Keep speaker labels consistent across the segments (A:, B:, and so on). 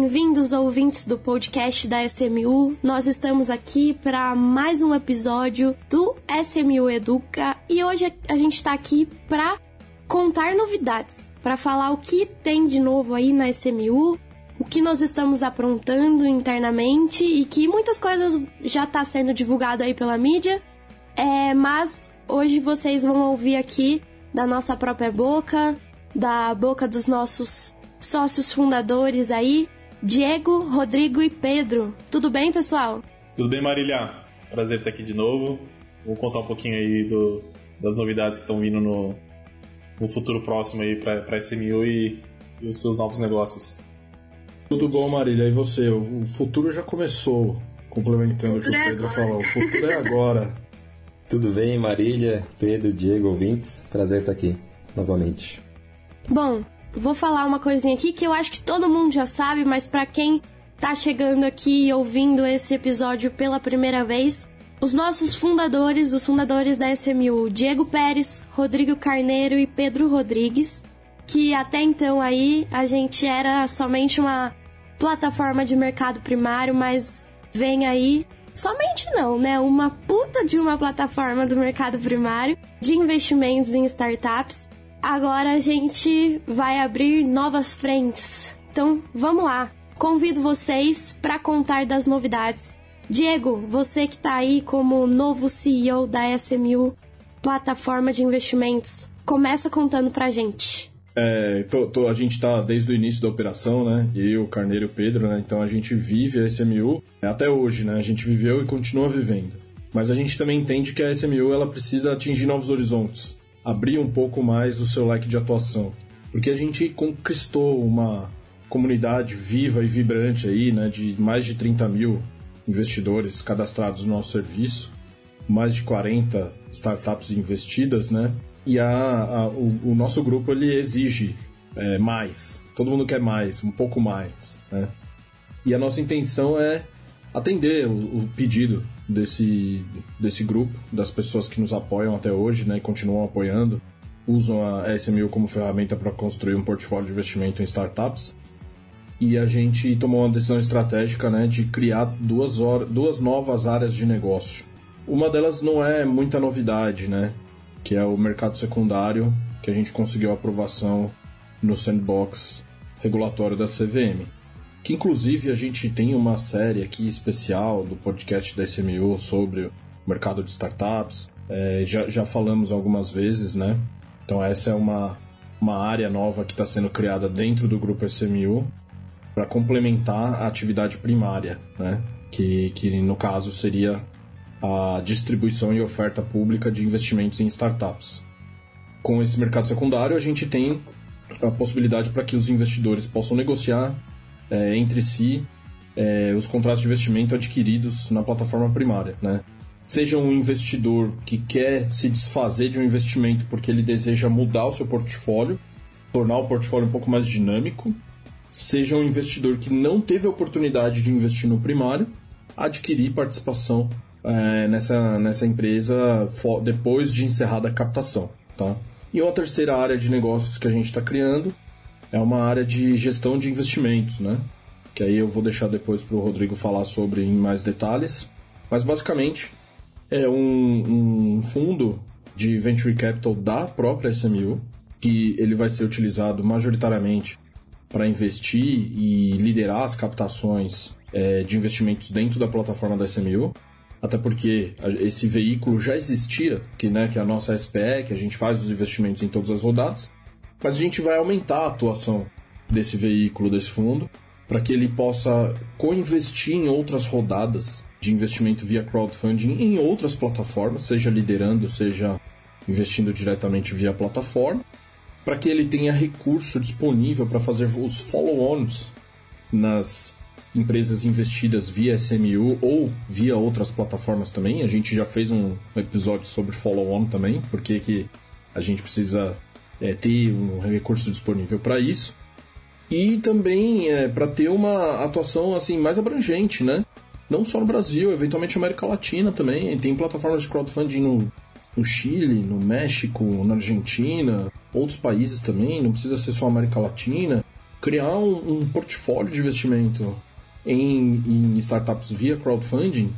A: bem-vindos, ouvintes do podcast da SMU. Nós estamos aqui para mais um episódio do SMU Educa e hoje a gente está aqui para contar novidades, para falar o que tem de novo aí na SMU, o que nós estamos aprontando internamente e que muitas coisas já está sendo divulgado aí pela mídia, é, mas hoje vocês vão ouvir aqui da nossa própria boca, da boca dos nossos sócios fundadores aí, Diego, Rodrigo e Pedro. Tudo bem, pessoal?
B: Tudo bem, Marília? Prazer estar aqui de novo. Vou contar um pouquinho aí do, das novidades que estão vindo no, no futuro próximo aí para a SMU e, e, os seus novos negócios.
C: Tudo bom, Marília? E você? O futuro já começou, complementando o que o é Pedro falou. O futuro é agora.
D: Tudo bem, Marília, Pedro, Diego, ouvintes? Prazer estar aqui novamente.
A: Bom, vou falar uma coisinha aqui que eu acho que todo mundo já sabe, mas para quem tá chegando aqui e ouvindo esse episódio pela primeira vez, os nossos fundadores, os fundadores da SMU, Diego Pérez, Rodrigo Carneiro e Pedro Rodrigues, que até então aí a gente era somente uma plataforma de mercado primário, mas vem aí somente não, né? Uma puta de uma plataforma do mercado primário de investimentos em startups Agora a gente vai abrir novas frentes. Então, vamos lá. Convido vocês para contar das novidades. Diego, você que está aí como novo CEO da SMU, plataforma de investimentos, começa contando pra gente.
C: É, tô, tô, a gente está desde o início da operação, né? Eu, Carneiro e o Pedro, né? Então a gente vive a SMU até hoje, né? A gente viveu e continua vivendo. Mas a gente também entende que a SMU ela precisa atingir novos horizontes abrir um pouco mais o seu leque de atuação. Porque a gente conquistou uma comunidade viva e vibrante aí, né, de mais de 30 mil investidores cadastrados no nosso serviço, mais de 40 startups investidas, né? E a, a o, o, nosso grupo ele exige é, mais. Todo mundo quer mais, um pouco mais, né? E a nossa intenção é atender o, o, pedido desse, desse grupo, das pessoas que nos apoiam até hoje né, e continuam apoiando, usam a SMU como ferramenta para construir um portfólio de investimento em startups. E a gente tomou uma decisão estratégica né, de criar duas, duas novas áreas de negócio. Uma delas não é muita novidade, né? Que é o mercado secundário, que a gente conseguiu aprovação no sandbox regulatório da CVM que inclusive a gente tem uma série aqui especial do podcast da SMU sobre o mercado de startups. É, já, já falamos algumas vezes, né? Então essa é uma, uma área nova que está sendo criada dentro do grupo SMU para complementar a atividade primária, né? Que, que no caso seria a distribuição e oferta pública de investimentos em startups. Com esse mercado secundário, a gente tem a possibilidade para que os investidores possam negociar é, entre si é, os contratos de investimento adquiridos na plataforma primária, né? Seja um investidor que quer se desfazer de um investimento porque ele deseja mudar o seu portfólio, tornar o portfólio um pouco mais dinâmico, seja um investidor que não teve a oportunidade de investir no primário, adquirir participação é, nessa, nessa empresa depois de encerrada a captação. Tá? E uma terceira área de negócios que a gente está criando é uma área de gestão de investimentos, né? Que aí eu vou deixar depois para o Rodrigo falar sobre em mais detalhes. Mas basicamente é um, um fundo de venture capital da própria SMU, que ele vai ser utilizado majoritariamente para investir e liderar as captações é, de investimentos dentro da plataforma da SMU, até porque esse veículo já existia, que, né, que é a nossa SPE, que a gente faz os investimentos em todas as rodadas, mas a gente vai aumentar a atuação desse veículo, desse fundo, para que ele possa co-investir em outras rodadas de investimento via crowdfunding em outras plataformas, seja liderando, seja investindo diretamente via plataforma, para que ele tenha recurso disponível para fazer os follow-ons nas empresas investidas via SMU ou via outras plataformas também. A gente já fez um episódio sobre follow-on também, porque que a gente precisa é, ter um recurso disponível para isso e também é, para ter uma atuação assim mais abrangente, né? Não só no Brasil, eventualmente na América Latina também. Tem plataformas de crowdfunding no, no Chile, no México, na Argentina, outros países também. Não precisa ser só América Latina. criar um, um portfólio de investimento em, em, startups via crowdfunding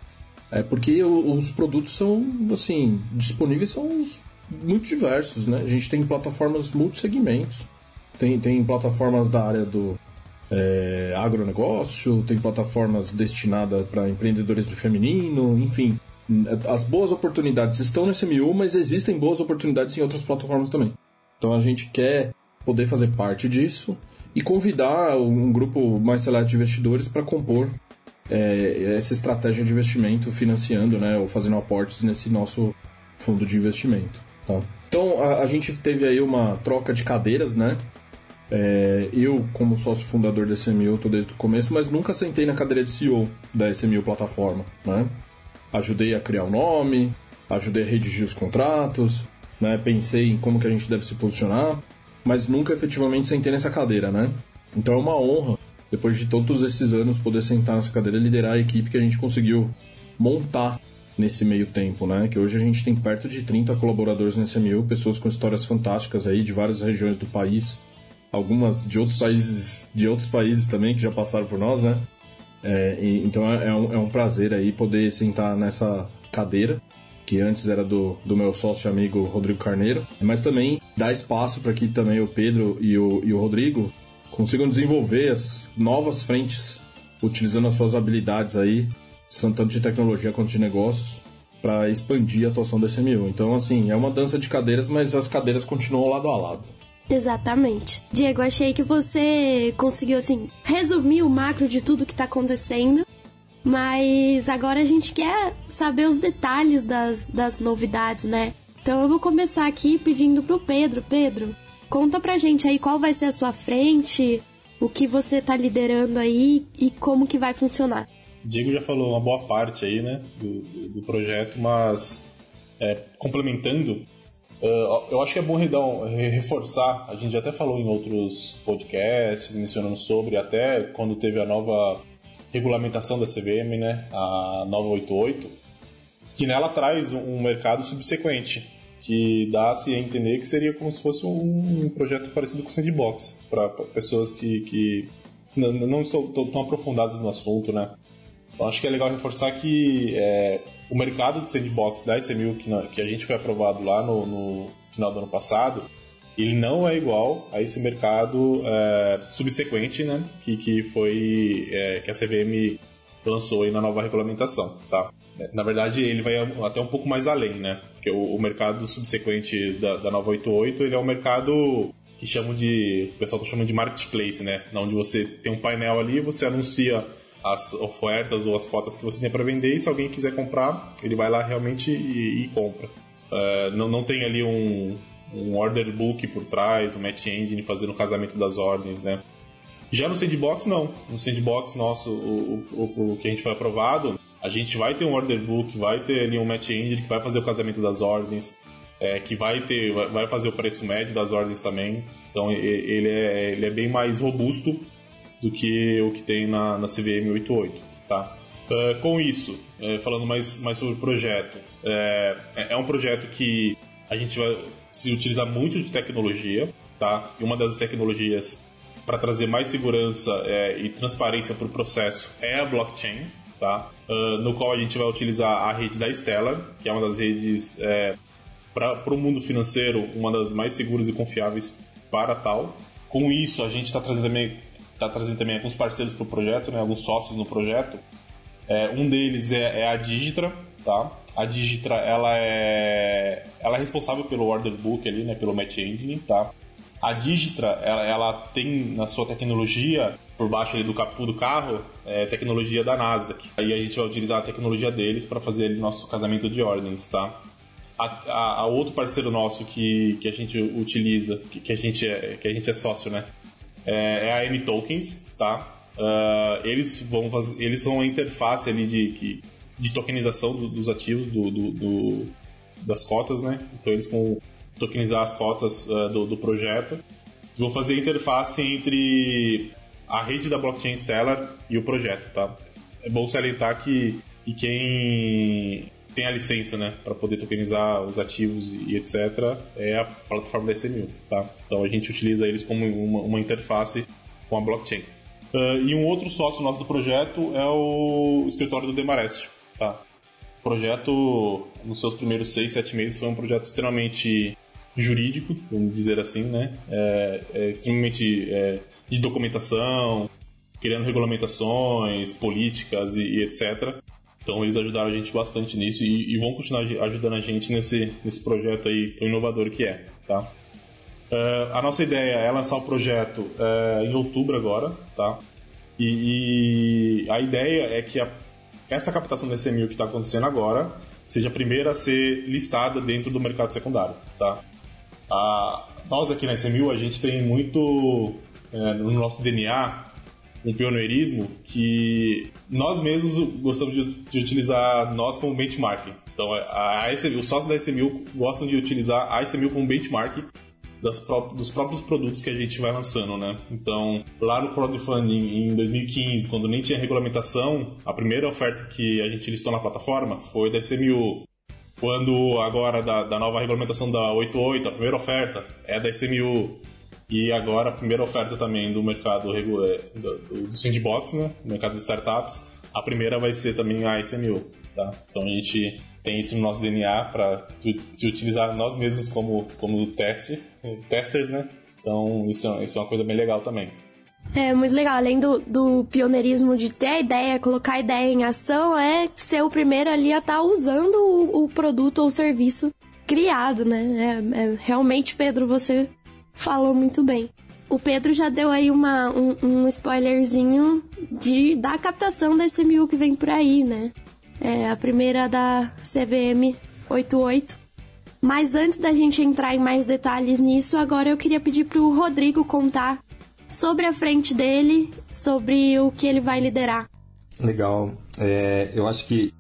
C: é porque os produtos são, assim, disponíveis são muito diversos, né? A gente tem plataformas multissegmentos, tem, tem plataformas da área do é, agronegócio, tem plataformas destinadas para empreendedorismo feminino, enfim. As boas oportunidades estão no SMU, mas existem boas oportunidades em outras plataformas também. Então a gente quer poder fazer parte disso e convidar um grupo mais seleto de investidores para compor é, essa estratégia de investimento financiando, né, ou fazendo aportes nesse nosso fundo de investimento. Tá? Então a, a gente teve aí uma troca de cadeiras, né? É, eu, como sócio fundador da SMU, estou desde o começo, mas nunca sentei na cadeira de CEO da SMU plataforma, né? Ajudei a criar o nome, ajudei a redigir os contratos, né? Pensei em como que a gente deve se posicionar, mas nunca efetivamente sentei nessa cadeira, né? Então é uma honra, depois de todos esses anos, poder sentar nessa cadeira e liderar a equipe que a gente conseguiu montar nesse meio tempo, né? Que hoje a gente tem perto de 30 colaboradores na SMU, pessoas com histórias fantásticas aí de várias regiões do país, algumas de outros países, de outros países também que já passaram por nós, né? É, e, então é, é, um, é um prazer aí poder sentar nessa cadeira que antes era do, do meu sócio amigo Rodrigo Carneiro, mas também dá espaço para que também o Pedro e o, e o Rodrigo consigam desenvolver as novas frentes, utilizando as suas habilidades aí, tanto de tecnologia quanto de negócios, para expandir a atuação da SMU. Então, assim, é uma dança de cadeiras, mas as cadeiras continuam lado a lado.
A: Exatamente. Diego, achei que você conseguiu, assim, resumir o macro de tudo que tá acontecendo. Mas agora a gente quer saber os detalhes das, das novidades, né? Então eu vou começar aqui pedindo pro Pedro. Pedro, conta pra gente aí qual vai ser a sua frente, o que você tá liderando aí e como que vai funcionar.
B: Diego já falou uma boa parte aí, né, do, do projeto, mas é, complementando, Uh, eu acho que é bom reforçar, a gente já até falou em outros podcasts mencionando sobre, até quando teve a nova regulamentação da CVM, né, a 988, que nela traz um mercado subsequente, que dá-se a entender que seria como se fosse um projeto parecido com o Sandbox, para pessoas que, que não, não estão tão aprofundadas no assunto, né. Então acho que é legal reforçar que é, o mercado de sandbox da SMU que, que a gente foi aprovado lá no, no, final do ano passado, ele não é igual a esse mercado é, subsequente, né, que, que foi é, que a CVM lançou aí na nova regulamentação, tá? Na verdade, ele vai até um pouco mais além, né? Porque o, o mercado subsequente da, da 988, ele é um mercado que chamam de, o pessoal está chamando de marketplace, né? Onde você tem um painel ali, você anuncia as ofertas ou as cotas que você tem para vender e se alguém quiser comprar, ele vai lá realmente e, e compra. Uh, não, não tem ali um, um order book por trás, um match engine fazendo o casamento das ordens, né? Já no sandbox, não. No sandbox nosso, o, o, o, que a gente foi aprovado, a gente vai ter um order book, vai ter ali um match engine que vai fazer o casamento das ordens, é, que vai ter, vai fazer o preço médio das ordens também. Então ele é, ele é bem mais robusto do que o que tem na, na CVM 88, tá? Uh, com isso, uh, falando mais, mais sobre o projeto, é, é um projeto que a gente vai se utilizar muito de tecnologia, tá? E uma das tecnologias para trazer mais segurança é, e transparência para o processo é a blockchain, tá? Uh, no qual a gente vai utilizar a rede da Stellar, que é uma das redes é, para o mundo financeiro, uma das mais seguras e confiáveis para tal. Com isso, a gente está trazendo também está trazendo também alguns parceiros para o projeto, né, alguns sócios no projeto. É, um deles é, é, a Digitra, tá? A Digitra, ela é, ela é responsável pelo order book ali, né, pelo match engine, tá? A Digitra, ela, ela tem na sua tecnologia, por baixo ali do capô do carro, é, tecnologia da Nasdaq. Aí a gente vai utilizar a tecnologia deles para fazer ali nosso casamento de ordens, tá? A, a, a, outro parceiro nosso que, que a gente utiliza, que, que, a gente é, que a gente é sócio, né? É, é a M Tokens, tá? Uh, eles vão fazer, eles são a interface ali de, de tokenização do, dos ativos do, do, do, das cotas, né? Então eles vão tokenizar as cotas uh, do, do projeto. Vão fazer a interface entre a rede da blockchain Stellar e o projeto, tá? É bom salientar que, que quem tem a licença, né, para poder tokenizar os ativos e etc, é a plataforma da SMU, tá? Então a gente utiliza eles como uma, uma interface com a blockchain. Uh, e um outro sócio nosso do projeto é o escritório do Demarest, tá? O projeto, nos seus primeiros seis, sete meses, foi um projeto extremamente jurídico, vamos dizer assim, né? É, é extremamente é, de documentação, criando regulamentações, políticas e, e, etc. Então eles ajudaram a gente bastante nisso e, e, vão continuar ajudando a gente nesse, nesse projeto aí tão inovador que é, tá? Uh, a nossa ideia é lançar o projeto uh, em outubro agora, tá? E, e a ideia é que a, essa captação da SMU que está acontecendo agora seja a primeira a ser listada dentro do mercado secundário, tá? A, nós aqui na SMU, a gente tem muito é, no nosso DNA um pioneirismo que nós mesmos gostamos de, de utilizar nós como benchmark. Então, a, a os sócios da SMU gostam de utilizar a SMU como benchmark pró dos próprios produtos que a gente vai lançando, né? Então, lá no crowdfunding em 2015, quando nem tinha regulamentação, a primeira oferta que a gente listou na plataforma foi da SMU. Quando agora da, da nova regulamentação da 88, a primeira oferta é da SMU. E agora a primeira oferta também do mercado é, do, do Sandbox, né? Do mercado de startups. A primeira vai ser também a SMU, tá? Então a gente tem isso no nosso DNA para utilizar nós mesmos como, como teste, testers, né? Então isso, isso é uma coisa bem legal também.
A: É muito legal, além do, do pioneirismo de ter a ideia, colocar a ideia em ação, é ser o primeiro ali a estar tá usando o, o, produto ou serviço criado, né? É, é, realmente, Pedro, você falou muito bem. O Pedro já deu aí uma, um, um spoilerzinho de, da captação da SMU que vem por aí, né? É a primeira da CVM 88. Mas antes da gente entrar em mais detalhes nisso, agora eu queria pedir para o Rodrigo contar sobre a frente dele, sobre o que ele vai liderar.
D: Legal. É, eu acho que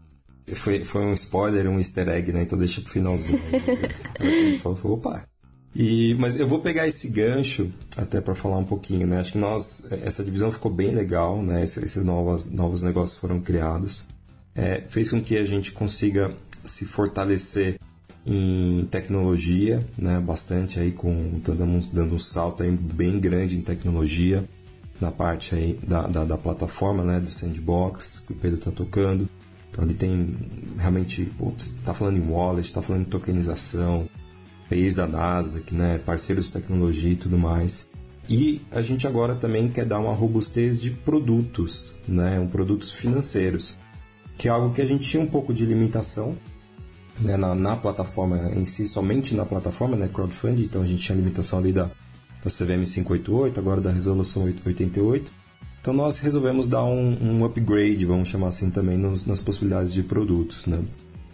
D: foi, foi um spoiler, um easter egg, né? Então deixa pro finalzinho. gente falou, opa. E, mas eu vou pegar esse gancho até para falar um pouquinho, né? Acho que nós, essa divisão ficou bem legal, né? Esses, esses novos, novos negócios foram criados é, fez com que a gente consiga se fortalecer em tecnologia, né, bastante aí com dando, dando um salto aí bem grande em tecnologia na parte aí da, da, da plataforma, né, do sandbox que o Pedro está tocando. Então ele tem realmente, está falando em wallet, está falando em tokenização, país da Nasdaq, né, parceiros de tecnologia e tudo mais. E a gente agora também quer dar uma robustez de produtos, né, um produtos financeiros que é algo que a gente tinha um pouco de limitação né, na, na, plataforma em si, somente na plataforma, né, crowdfunding, então a gente tinha limitação ali da, da CVM 588, agora da resolução 888. Então nós resolvemos dar um, um upgrade, vamos chamar assim também, nos, nas possibilidades de produtos, né.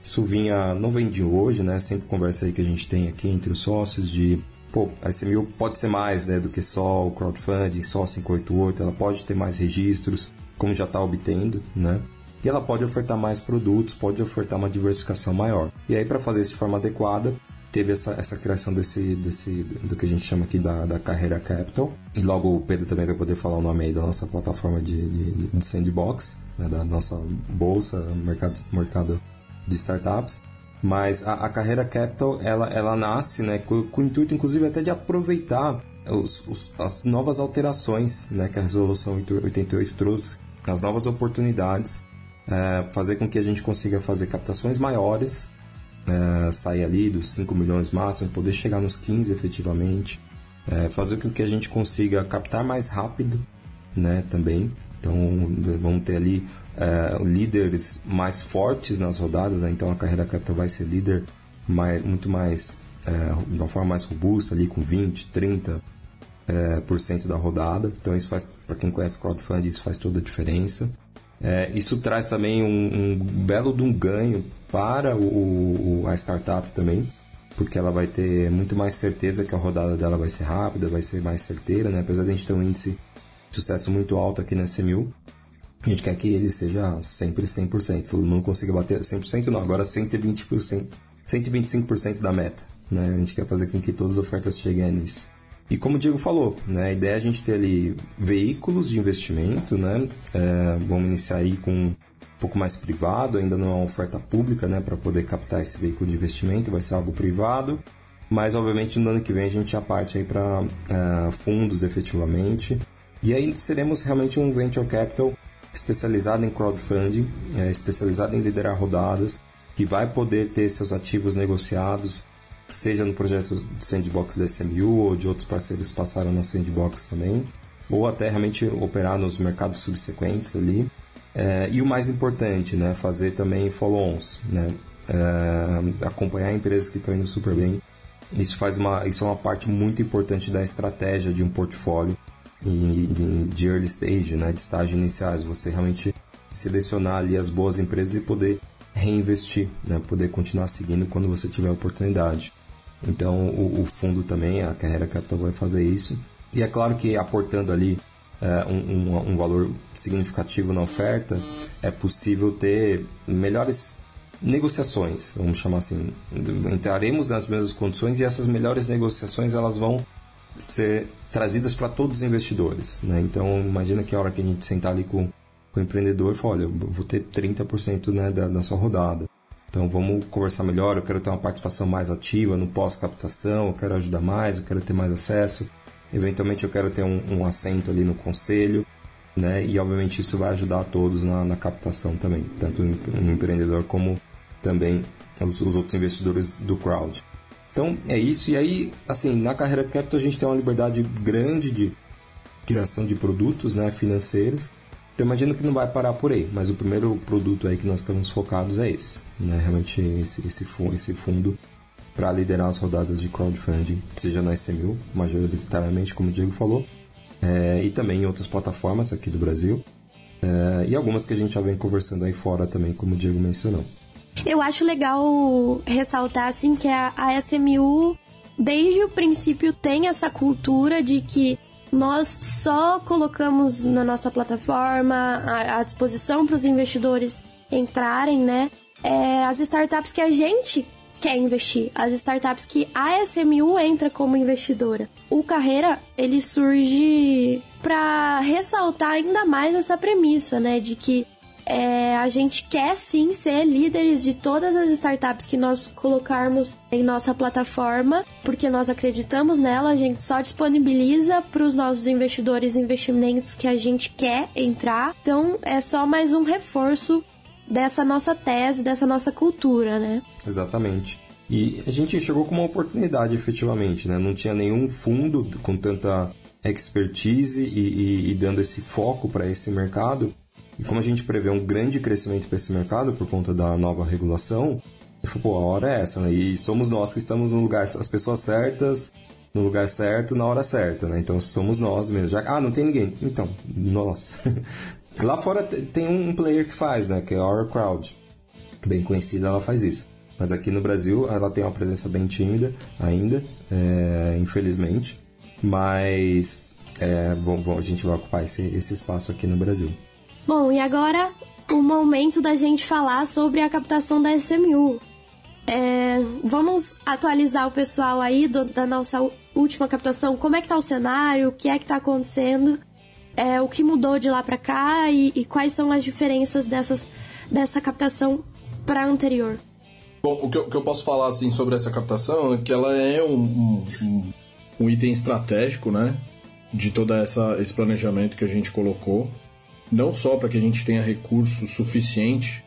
D: Isso vinha, não vem de hoje, né, sempre conversa aí que a gente tem aqui entre os sócios de pô, a SMU pode ser mais né, do que só o crowdfunding, só 588, ela pode ter mais registros, como já está obtendo, né? e ela pode ofertar mais produtos, pode ofertar uma diversificação maior. E aí, para fazer isso de forma adequada, teve essa, essa criação desse, desse do que a gente chama aqui da, da carreira capital e logo o Pedro também vai poder falar o nome aí da nossa plataforma de, de, de sandbox né, da nossa bolsa mercado mercado de startups mas a, a carreira capital ela, ela nasce né com, com o intuito inclusive até de aproveitar os, os, as novas alterações né, que a resolução 88 trouxe as novas oportunidades é, fazer com que a gente consiga fazer captações maiores, é, sair ali dos 5 milhões máximo, poder chegar nos 15 efetivamente, é, fazer com que a gente consiga captar mais rápido né, também. Então vamos ter ali é, líderes mais fortes nas rodadas, né? então a carreira capital vai ser líder mais, muito mais, é, de uma forma mais robusta, ali com 20, 30 é, por cento da rodada. Então isso faz, para quem conhece crowdfunding, isso faz toda a diferença. É, isso traz também um, um, belo de um ganho para o, o, a startup também, porque ela vai ter muito mais certeza que a rodada dela vai ser rápida, vai ser mais certeira, né? apesar de a gente ter um índice sucesso muito alto aqui na SMU, a gente quer que ele seja sempre 100%, todo mundo consiga bater 100% não, agora 120%, 125% da meta, né? A gente quer fazer com que todas as ofertas cheguem a nisso. E como o Diego falou, né, a ideia é a gente ter ali veículos de investimento, né? É, vamos iniciar aí com um pouco mais privado, ainda não é uma oferta pública, né, para poder captar esse veículo de investimento, vai ser algo privado. Mas obviamente no ano que vem a gente já parte aí para é, fundos efetivamente. E aí seremos realmente um venture capital especializado em crowdfunding, é, especializado em liderar rodadas, que vai poder ter seus ativos negociados, seja no projeto de sandbox da SMU ou de outros parceiros que passaram na sandbox também, ou até realmente operar nos mercados subsequentes ali. É, e o mais importante, né, fazer também follow-ons, né, é, acompanhar empresas que estão indo super bem. Isso faz uma, isso é uma parte muito importante da estratégia de um portfólio de early stage, né, de estágio iniciais. Você realmente selecionar ali as boas empresas e poder reinvestir, né, poder continuar seguindo quando você tiver oportunidade. Então o, o fundo também, a Carreira Capital vai fazer isso. E é claro que aportando ali é, um, um, um, valor significativo na oferta, é possível ter melhores negociações, vamos chamar assim. Entraremos nas mesmas condições e essas melhores negociações elas vão ser trazidas para todos os investidores. Né? Então, imagina que a hora que a gente sentar ali com, com o empreendedor e falar, olha, eu vou ter 30% né, da, da sua rodada. Então, vamos conversar melhor, eu quero ter uma participação mais ativa no pós-captação, eu quero ajudar mais, eu quero ter mais acesso. Eventualmente eu quero ter um, um assento ali no conselho, né? E obviamente isso vai ajudar a todos na, na captação também, tanto o empreendedor como também os, os, outros investidores do crowd. Então é isso, e aí, assim, na carreira capital a gente tem uma liberdade grande de criação de produtos né, financeiros. Então imagino que não vai parar por aí, mas o primeiro produto aí que nós estamos focados é esse, né? Realmente esse, esse, esse fundo para liderar as rodadas de crowdfunding, seja na SMU, majoritariamente, como o Diego falou, é, e também em outras plataformas aqui do Brasil, é, e algumas que a gente já vem conversando aí fora também, como o Diego mencionou.
A: Eu acho legal ressaltar assim que a, SMU desde o princípio tem essa cultura de que nós só colocamos na nossa plataforma à, disposição para os investidores entrarem, né? É, as startups que a gente quer investir, as startups que a SMU entra como investidora. O Carreira, ele surge para ressaltar ainda mais essa premissa, né, de que é, a gente quer sim ser líderes de todas as startups que nós colocarmos em nossa plataforma, porque nós acreditamos nela, a gente só disponibiliza para os nossos investidores investimentos que a gente quer entrar. Então é só mais um reforço dessa nossa tese, dessa nossa cultura, né?
D: Exatamente. E a gente chegou com uma oportunidade, efetivamente, né? Não tinha nenhum fundo com tanta expertise e, e, e dando esse foco para esse mercado. E como a gente prevê um grande crescimento para esse mercado por conta da nova regulação, pô, a hora é essa, né? E somos nós que estamos no lugar, as pessoas certas, no lugar certo, na hora certa, né? Então somos nós mesmo. Já, ah, não tem ninguém. Então, nós. Lá fora tem um player que faz, né? Que é a Our Crowd. Bem conhecida, ela faz isso. Mas aqui no Brasil ela tem uma presença bem tímida ainda, é, infelizmente. Mas é, a gente vai ocupar esse, esse espaço aqui no Brasil.
A: Bom, e agora o momento da gente falar sobre a captação da SMU. É, vamos atualizar o pessoal aí do, da nossa última captação. Como é que tá o cenário? O que é que tá acontecendo? é, o que mudou de lá para cá e, e, quais são as diferenças dessas, dessa captação para anterior.
C: Bom, o que, eu, o que, eu, posso falar assim, sobre essa captação é que ela é um, um, um item estratégico, né? De todo essa, esse planejamento que a gente colocou. Não só para que a gente tenha recurso suficiente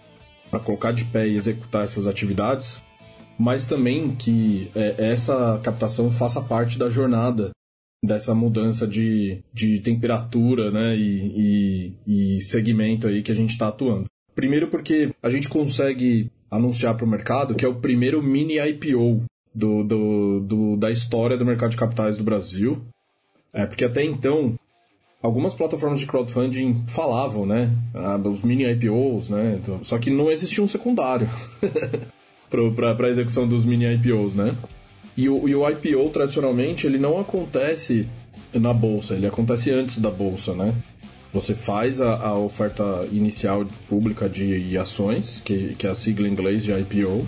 C: para colocar de pé e executar essas atividades, mas também que é, essa captação faça parte da jornada dessa mudança de, de temperatura né, e, e, e segmento aí que a gente está atuando. Primeiro porque a gente consegue anunciar para o mercado que é o primeiro mini IPO do, do, do, da história do mercado de capitais do Brasil. É, porque até então, algumas plataformas de crowdfunding falavam, né? Ah, os mini IPOs, né? Então, só que não existia um secundário para a execução dos mini IPOs, né? E o, e o IPO, tradicionalmente, ele não acontece na bolsa, ele acontece antes da bolsa, né? Você faz a, a oferta inicial pública de ações, que, que é a sigla em inglês de IPO,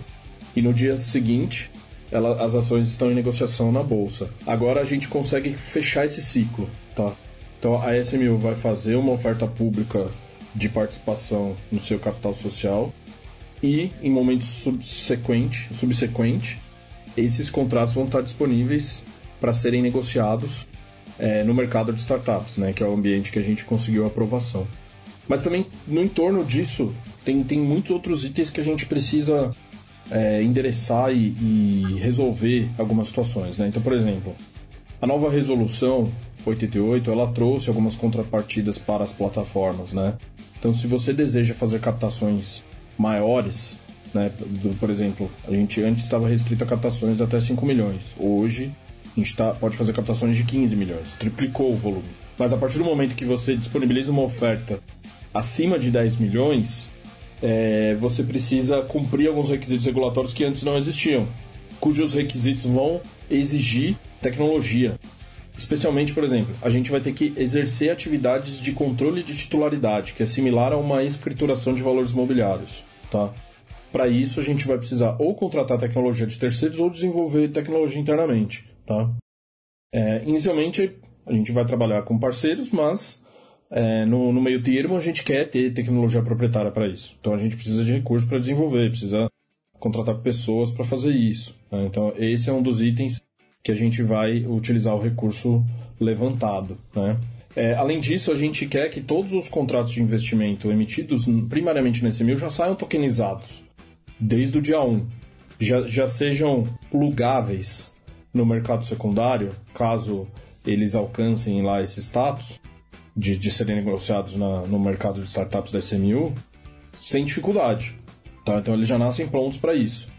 C: e no dia seguinte ela, as ações estão em negociação na bolsa. Agora a gente consegue fechar esse ciclo, tá? Então a SMU vai fazer uma oferta pública de participação no seu capital social e em momentos subsequente, subsequente esses contratos vão estar disponíveis para serem negociados é, no mercado de startups, né, que é o ambiente que a gente conseguiu aprovação. Mas também no entorno disso tem, tem muitos outros itens que a gente precisa é, endereçar e, e, resolver algumas situações. Né? Então, por exemplo, a nova resolução 88 ela trouxe algumas contrapartidas para as plataformas. Né? Então, se você deseja fazer captações maiores, né, por exemplo, a gente antes estava restrito a captações de até 5 milhões. Hoje a gente tá, pode fazer captações de 15 milhões, triplicou o volume. Mas a partir do momento que você disponibiliza uma oferta acima de 10 milhões, é, você precisa cumprir alguns requisitos regulatórios que antes não existiam, cujos requisitos vão exigir tecnologia. Especialmente, por exemplo, a gente vai ter que exercer atividades de controle de titularidade, que é similar a uma escrituração de valores mobiliários. Tá? Para isso, a gente vai precisar ou contratar tecnologia de terceiros ou desenvolver tecnologia internamente tá? É, inicialmente a gente vai trabalhar com parceiros, mas é, no, no, meio termo a gente quer ter tecnologia proprietária para isso. Então a gente precisa de recursos para desenvolver, precisa contratar pessoas para fazer isso. Né? Então esse é um dos itens que a gente vai utilizar o recurso levantado. Né? É, além disso, a gente quer que todos os contratos de investimento emitidos primariamente nesse mil já saiam tokenizados desde o dia 1. Já, já sejam plugáveis no mercado secundário, caso eles alcancem lá esse status de, de serem negociados na, no mercado de startups da SMU, sem dificuldade. Tá? Então eles já nascem prontos para isso.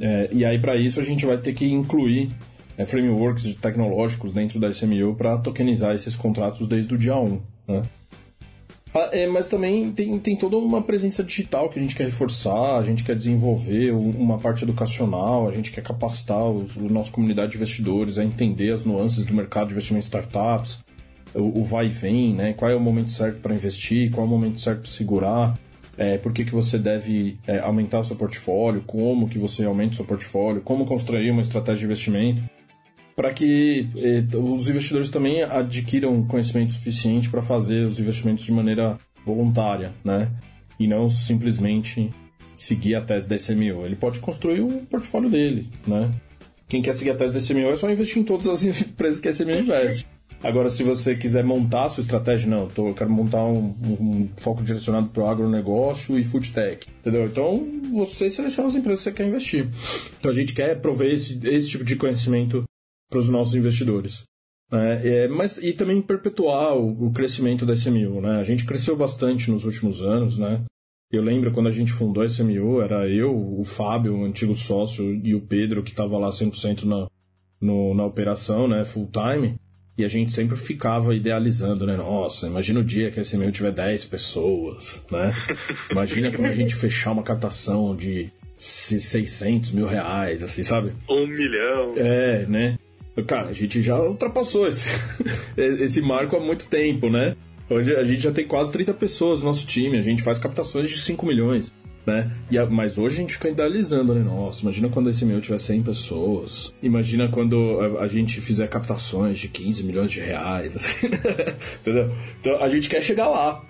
C: É, e aí, para isso, a gente vai ter que incluir é, frameworks tecnológicos dentro da SMU para tokenizar esses contratos desde o dia 1. Né? Ah, é, mas também tem, tem toda uma presença digital que a gente quer reforçar, a gente quer desenvolver uma parte educacional, a gente quer capacitar os, a nossa comunidade de investidores a entender as nuances do mercado de investimento em startups, o, o vai e vem, né? qual é o momento certo para investir, qual é o momento certo para segurar, é, por que, que você deve é, aumentar o seu portfólio, como que você aumenta o seu portfólio, como construir uma estratégia de investimento para que eh, os investidores também adquiram conhecimento suficiente para fazer os investimentos de maneira voluntária, né? E não simplesmente seguir a tese da SMO. Ele pode construir o portfólio dele, né? Quem quer seguir a tese da SMO é só investir em todas as empresas que a SMO investe. Agora, se você quiser montar a sua estratégia, não, tô, eu quero montar um, um foco direcionado para o agronegócio e food tech, entendeu? Então, você seleciona as empresas que você quer investir. Então, a gente quer prover esse, esse tipo de conhecimento para os nossos investidores. Né? É, mas, e também perpetuar o, o, crescimento da SMU. Né? A gente cresceu bastante nos últimos anos. Né? Eu lembro quando a gente fundou a SMU, era eu, o Fábio, o antigo sócio, e o Pedro, que estava lá 100% na, no, na operação, né, full time. E a gente sempre ficava idealizando, né? Nossa, imagina o dia que a SMU tiver 10 pessoas, né? Imagina quando a gente fechar uma captação de 600 mil reais, assim, sabe?
E: Um milhão.
C: É, né? Cara, a gente já ultrapassou esse, esse marco há muito tempo, né? Hoje a gente já tem quase 30 pessoas no nosso time, a gente faz captações de 5 milhões, né? E a, mas hoje a gente fica idealizando, né? Nossa, imagina quando esse meu tiver 100 pessoas. Imagina quando a, a, gente fizer captações de 15 milhões de reais, assim, né? Entendeu? Então a gente quer chegar lá,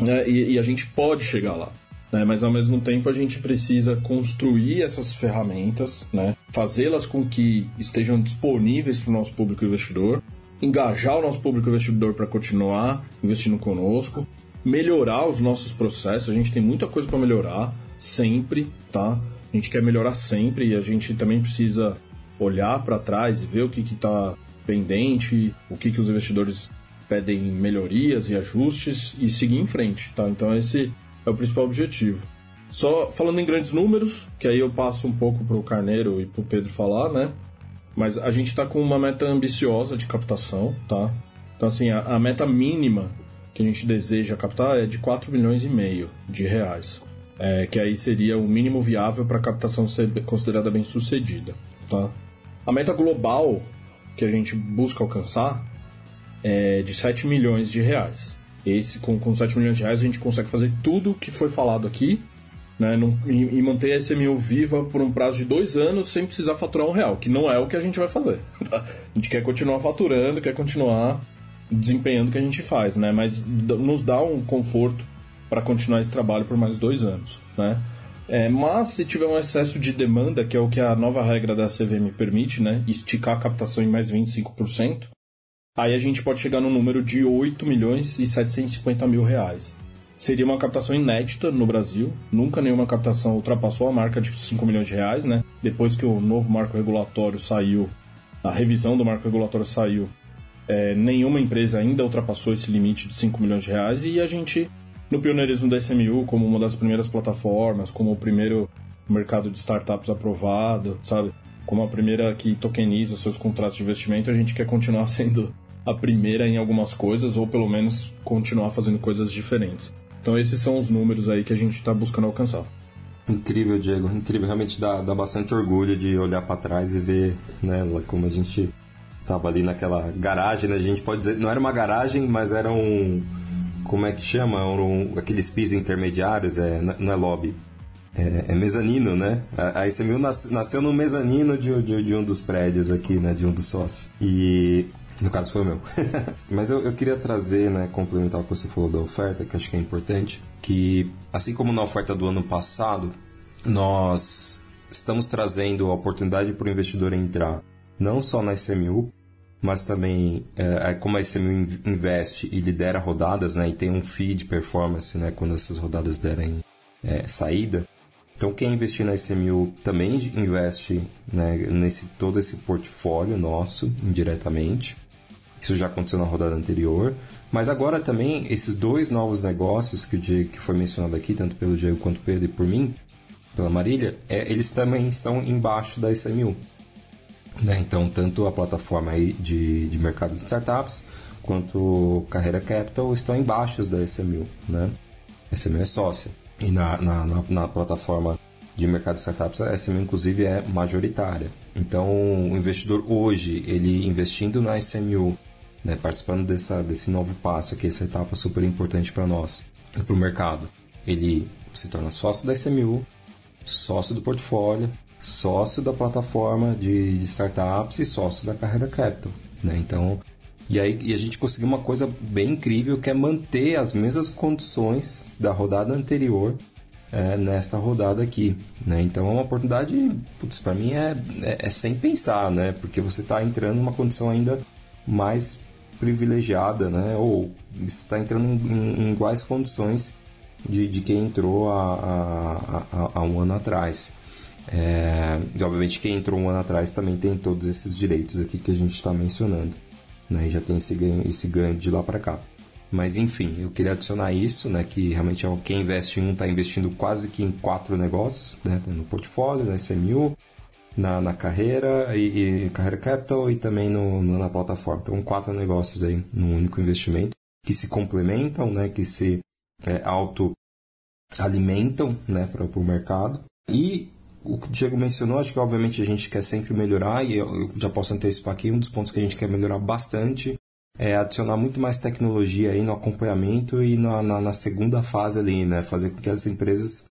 C: né? E, e a gente pode chegar lá né? mas ao mesmo tempo a gente precisa construir essas ferramentas, né? fazê-las com que estejam disponíveis para o nosso público investidor, engajar o nosso público investidor para continuar investindo conosco, melhorar os nossos processos. A gente tem muita coisa para melhorar sempre, tá? A gente quer melhorar sempre e a gente também precisa olhar para trás e ver o que está pendente, o que, que os investidores pedem melhorias e ajustes e seguir em frente, tá? Então esse é o principal objetivo. Só falando em grandes números, que aí eu passo um pouco para o Carneiro e para o Pedro falar, né? Mas a gente está com uma meta ambiciosa de captação, tá? Então, assim, a, a, meta mínima que a gente deseja captar é de 4 milhões e meio de reais. É, que aí seria o mínimo viável para a captação ser considerada bem sucedida, tá? A meta global que a gente busca alcançar é de 7 milhões de reais. Esse, com, com 7 milhões de reais, a gente consegue fazer tudo o que foi falado aqui né, e, e, manter a SMU viva por um prazo de dois anos sem precisar faturar um real, que não é o que a gente vai fazer. Tá? A gente quer continuar faturando, quer continuar desempenhando o que a gente faz, né? Mas nos dá um conforto para continuar esse trabalho por mais dois anos, né? É, mas se tiver um excesso de demanda, que é o que a nova regra da CVM permite, né? Esticar a captação em mais 25%, aí a gente pode chegar no número de 8 milhões e 750 mil reais. Seria uma captação inédita no Brasil, nunca nenhuma captação ultrapassou a marca de 5 milhões de reais, né? Depois que o novo marco regulatório saiu, a revisão do marco regulatório saiu, é, nenhuma empresa ainda ultrapassou esse limite de 5 milhões de reais e a gente, no pioneirismo da SMU, como uma das primeiras plataformas, como o primeiro mercado de startups aprovado, sabe? Como a primeira que tokeniza seus contratos de investimento, a gente quer continuar sendo a primeira em algumas coisas, ou pelo menos continuar fazendo coisas diferentes. Então esses são os números aí que a gente está buscando alcançar.
D: Incrível, Diego, incrível. Realmente dá, dá bastante orgulho de olhar para trás e ver né, como a gente tava ali naquela garagem, né? A gente pode dizer, não era uma garagem, mas era um. Como é que chama? Um, aqueles pisos intermediários, é, não é lobby. É, é mezanino, né? A, a ICMU nasceu no mezanino de, de, de, um dos prédios aqui, né? De um dos sócios. E. No caso foi o meu. Mas eu, eu queria trazer, né, complementar o que você falou da oferta, que acho que é importante, que assim como na oferta do ano passado, nós estamos trazendo a oportunidade para o investidor entrar não só na ICMU, mas também é, é, como a ICMU investe e lidera rodadas, né, e tem um feed performance, né, quando essas rodadas derem é, saída. Então quem investir na ICMU também investe né, nesse todo esse portfólio nosso indiretamente. Isso já aconteceu na rodada anterior, mas agora também esses dois novos negócios que Diego, que foi mencionado aqui, tanto pelo Diego quanto Pedro e por mim, pela Marília, é, eles também estão embaixo da ICMU. Né? Então, tanto a plataforma de, de mercado de startups quanto Carreira Capital estão embaixo da SMU. Né? A SMU é sócia. E na, na, na, na plataforma de mercado de startups, a SMU inclusive é majoritária. Então, o investidor hoje, ele investindo na SMU, né, participando dessa, desse novo passo, que essa etapa super importante para nós, para o mercado, ele se torna sócio da SMU, sócio do portfólio, sócio da plataforma de, de startups e sócio da Carreira Capital. Né? Então, e aí e a gente conseguiu uma coisa bem incrível que é manter as mesmas condições da rodada anterior é, nesta rodada aqui. Né? Então é uma oportunidade, putz, para mim é, é, é, sem pensar, né? porque você está entrando numa condição ainda mais privilegiada, né? ou está entrando em, em, iguais condições de, de quem entrou há um ano atrás. É, e obviamente quem entrou um ano atrás também tem todos esses direitos aqui que a gente está mencionando. Né? E já tem esse ganho, esse ganho de lá para cá. Mas enfim, eu queria adicionar isso, né? Que realmente é quem investe em um está investindo quase que em quatro negócios, né? No portfólio, na SMU, na, na carreira e, e carreira capital e também no, na plataforma. Então quatro negócios aí num único investimento que se complementam, né? Que se é, auto alimentam, né? Para o mercado. E o que o Diego mencionou, acho que obviamente a gente quer sempre melhorar, e eu, já posso antecipar aqui, um dos pontos que a gente quer melhorar bastante é adicionar muito mais tecnologia aí no acompanhamento e na, na, na segunda fase ali, né? Fazer com que as empresas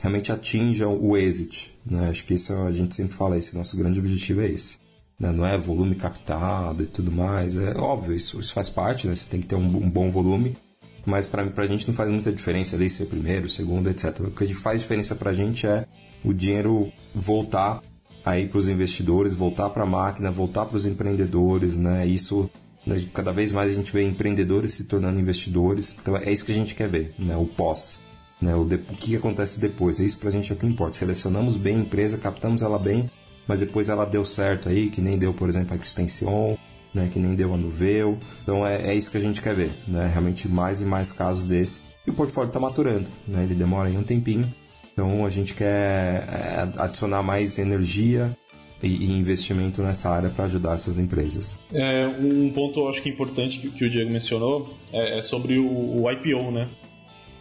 D: realmente atinjam o exit, né? Acho que isso a gente sempre fala, esse nosso grande objetivo é esse. Né? Não é volume captado e tudo mais, é óbvio, isso, isso faz parte, né? Você tem que ter um, um bom volume, mas para a gente não faz muita diferença ali ser primeiro, segundo, etc. O que faz diferença para a gente é o dinheiro voltar aí para os investidores, voltar para a máquina, voltar para os empreendedores, né? Isso né, cada vez mais a gente vê empreendedores se tornando investidores. Então é isso que a gente quer ver, né? O pós, né? O, de, o que acontece depois. É isso para a gente é o que importa. Selecionamos bem a empresa, captamos ela bem, mas depois ela deu certo aí, que nem deu, por exemplo, a Extension, né? Que nem deu a Nuveu. Então é, é isso que a gente quer ver, né? Realmente mais e mais casos desse. E o portfólio está maturando, né? Ele demora aí um tempinho então a gente quer é, adicionar mais energia e investimento nessa área para ajudar essas empresas.
B: É, um ponto eu acho que importante que, o Diego mencionou é, é sobre o, o, IPO, né?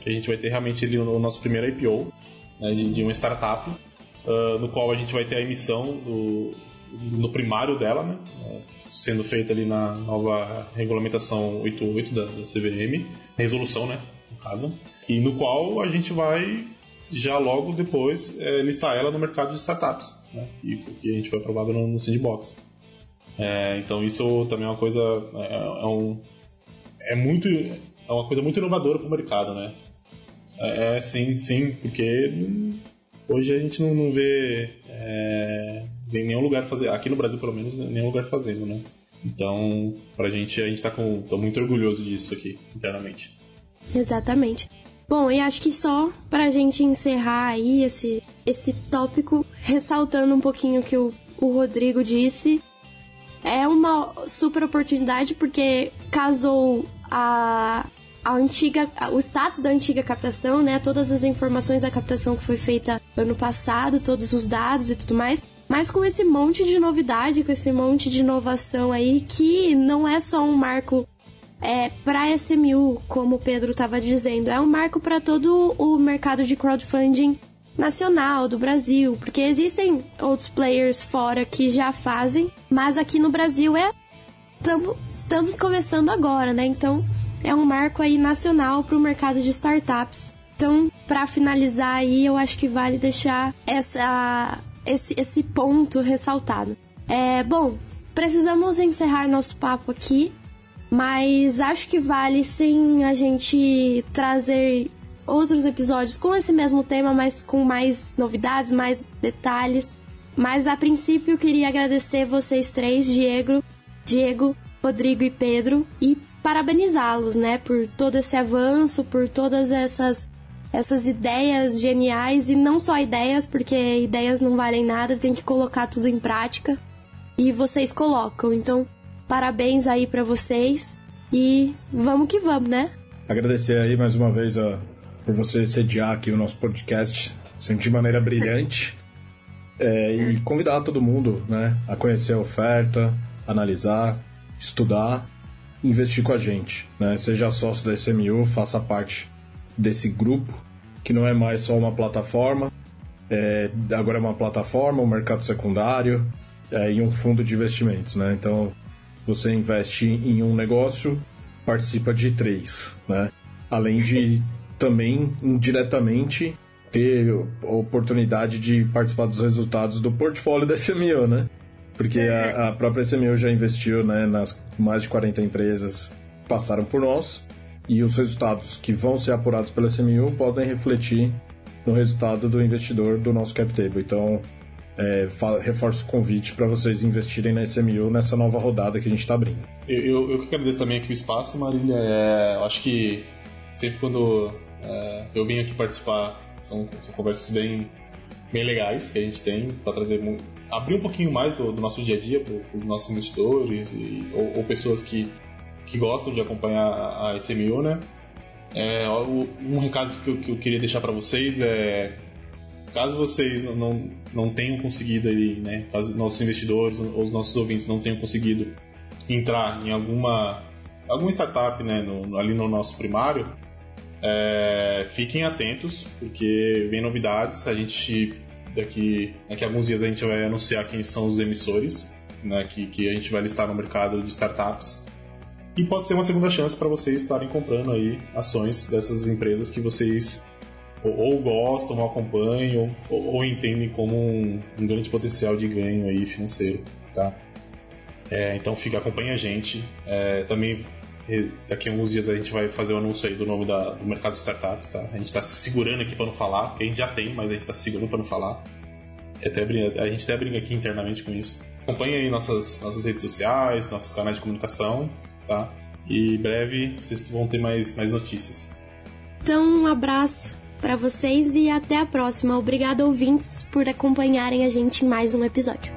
B: Que a gente vai ter realmente ali o nosso primeiro IPO né, de, de, uma startup, uh, no qual a gente vai ter a emissão do, no primário dela, né? Sendo feita ali na nova regulamentação 88 da, da CVM, resolução, né? No caso, e no qual a gente vai já logo depois é, listar ela no mercado de startups, né? E que a gente foi aprovado no, no Sandbox. É, então isso também é uma coisa é, é, um, é muito é uma coisa muito inovadora para o mercado, né? É, é, sim, sim, porque hoje a gente não, não vê, é, em nenhum lugar fazer, aqui no Brasil pelo menos, nenhum lugar fazendo, né? Então, pra gente, a gente tá com, tô muito orgulhoso disso aqui, internamente.
A: Exatamente. Bom, e acho que só pra gente encerrar aí esse, esse tópico, ressaltando um pouquinho o que o, o Rodrigo disse, é uma super oportunidade porque casou a, a antiga, o status da antiga captação, né? Todas as informações da captação que foi feita ano passado, todos os dados e tudo mais. Mas com esse monte de novidade, com esse monte de inovação aí, que não é só um marco é, para SMU, como o Pedro estava dizendo, é um marco para todo o mercado de crowdfunding nacional do Brasil, porque existem outros players fora que já fazem, mas aqui no Brasil é tamo, estamos começando agora, né? Então é um marco aí nacional para o mercado de startups. Então, para finalizar aí, eu acho que vale deixar essa, esse, esse ponto ressaltado. É, bom, precisamos encerrar nosso papo aqui. Mas acho que vale sim a gente trazer outros episódios com esse mesmo tema, mas com mais novidades, mais detalhes. Mas a princípio queria agradecer vocês três, Diego, Diego, Rodrigo e Pedro, e parabenizá-los, né, por todo esse avanço, por todas essas essas ideias geniais e não só ideias, porque ideias não valem nada, tem que colocar tudo em prática. E vocês colocam. Então, Parabéns aí para vocês e vamos que vamos, né?
C: Agradecer aí mais uma vez a, por você sediar aqui o nosso podcast, sempre de maneira brilhante. É, e convidar todo mundo né, a conhecer a oferta, analisar, estudar, investir com a gente. Né? Seja sócio da SMU, faça parte desse grupo, que não é mais só uma plataforma, é, agora é uma plataforma, um mercado secundário é, e um fundo de investimentos. Né? Então, você investe em um negócio, participa de três, né? Além de também indiretamente ter a oportunidade de participar dos resultados do portfólio da SMU, né? Porque a, a própria SMU já investiu né, nas mais de 40 empresas que passaram por nós e os resultados que vão ser apurados pela SMU podem refletir no resultado do investidor do nosso cap table. Então, é, reforço o convite para vocês investirem na SMU nessa nova rodada que a gente está abrindo.
B: Eu, eu, eu, agradeço também aqui o espaço, Marília. É, eu acho que sempre quando é, eu venho aqui participar, são, são, conversas bem, bem legais que a gente tem para trazer abrir um pouquinho mais do, do nosso dia a dia para os nossos investidores e, ou, ou, pessoas que, que gostam de acompanhar a, a SMU, né? É, um recado que eu, que eu queria deixar para vocês é caso vocês não, não, não tenham conseguido aí, né, caso nossos investidores ou os nossos ouvintes não tenham conseguido entrar em alguma alguma startup, né, no, ali no nosso primário, é, fiquem atentos porque vem novidades. A gente daqui, daqui a alguns dias a gente vai anunciar quem são os emissores, né, que, que a gente vai listar no mercado de startups. E pode ser uma segunda chance para vocês estarem comprando aí ações dessas empresas que vocês ou, gostam, ou acompanham, ou, ou entendem como um, um, grande potencial de ganho aí financeiro, tá? É, então fica, acompanha a gente. É, também daqui a alguns dias a gente vai fazer o anúncio aí do nome da, do mercado de startups, tá? A gente está se segurando aqui para não falar, a gente já tem, mas a gente está se segurando para não falar. Até, a gente até brinca aqui internamente com isso. Acompanhe aí nossas, nossas redes sociais, nossos canais de comunicação, tá? E breve vocês vão ter mais, mais notícias.
A: Então, um abraço para vocês e até a próxima. Obrigado, ouvintes, por acompanharem a gente em mais um episódio.